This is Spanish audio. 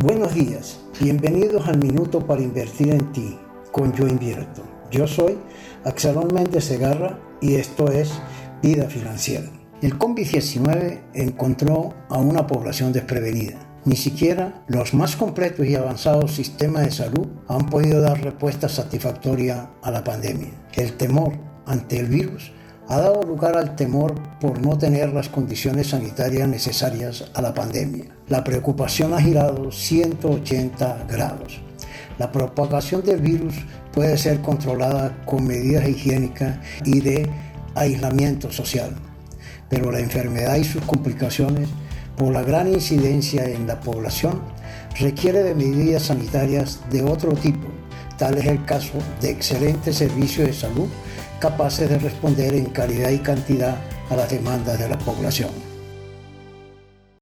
Buenos días, bienvenidos al Minuto para Invertir en Ti con Yo Invierto. Yo soy Axelón Méndez Segarra y esto es Vida Financiera. El COVID-19 encontró a una población desprevenida. Ni siquiera los más completos y avanzados sistemas de salud han podido dar respuesta satisfactoria a la pandemia. El temor ante el virus ha dado lugar al temor por no tener las condiciones sanitarias necesarias a la pandemia. La preocupación ha girado 180 grados. La propagación del virus puede ser controlada con medidas higiénicas y de aislamiento social, pero la enfermedad y sus complicaciones, por la gran incidencia en la población, requiere de medidas sanitarias de otro tipo. Tal es el caso de excelentes servicios de salud capaces de responder en calidad y cantidad a las demandas de la población.